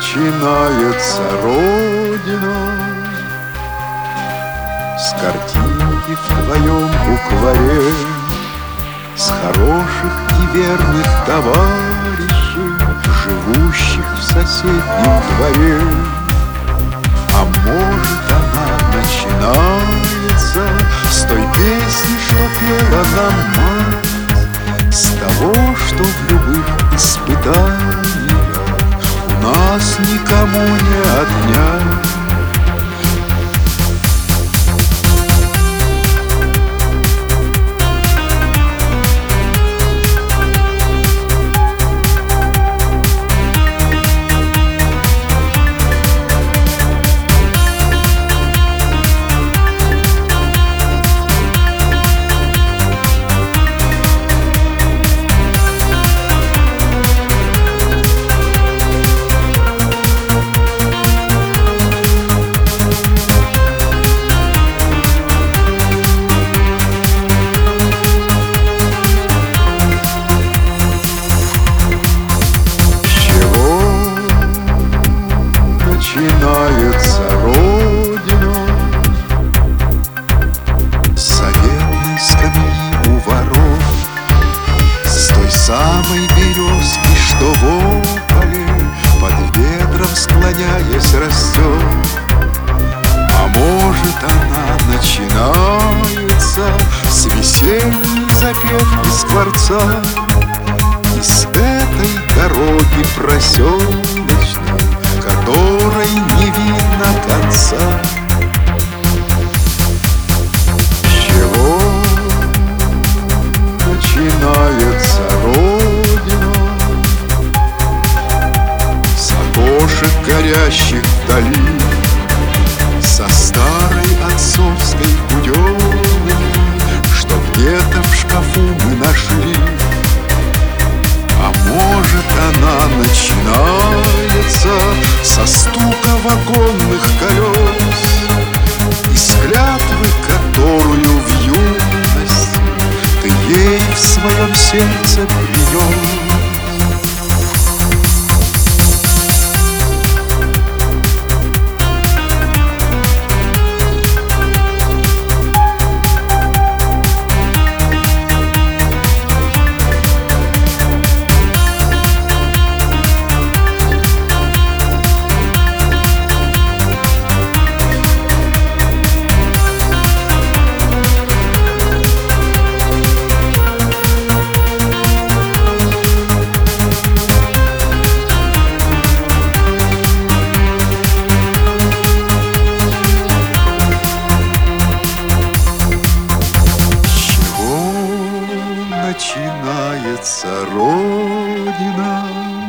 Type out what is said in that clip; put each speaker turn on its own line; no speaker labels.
начинается Родина. С картинки в твоем букваре С хороших и верных товарищей Живущих в соседнем дворе. А может она начинается С той песни, что пела нам испытаниях У нас никому не отнять самой березки, что в ополе Под ветром склоняясь растет А может она начинается С весенней запевки скворца. И с этой дороги проселочной которой не видно горящих вдали, Со старой отцовской буденой, Что где-то в шкафу мы нашли. А может она начинается Со стука вагонных колес Из клятвы, которую в юности Ты ей в своем сердце принес начинается Родина.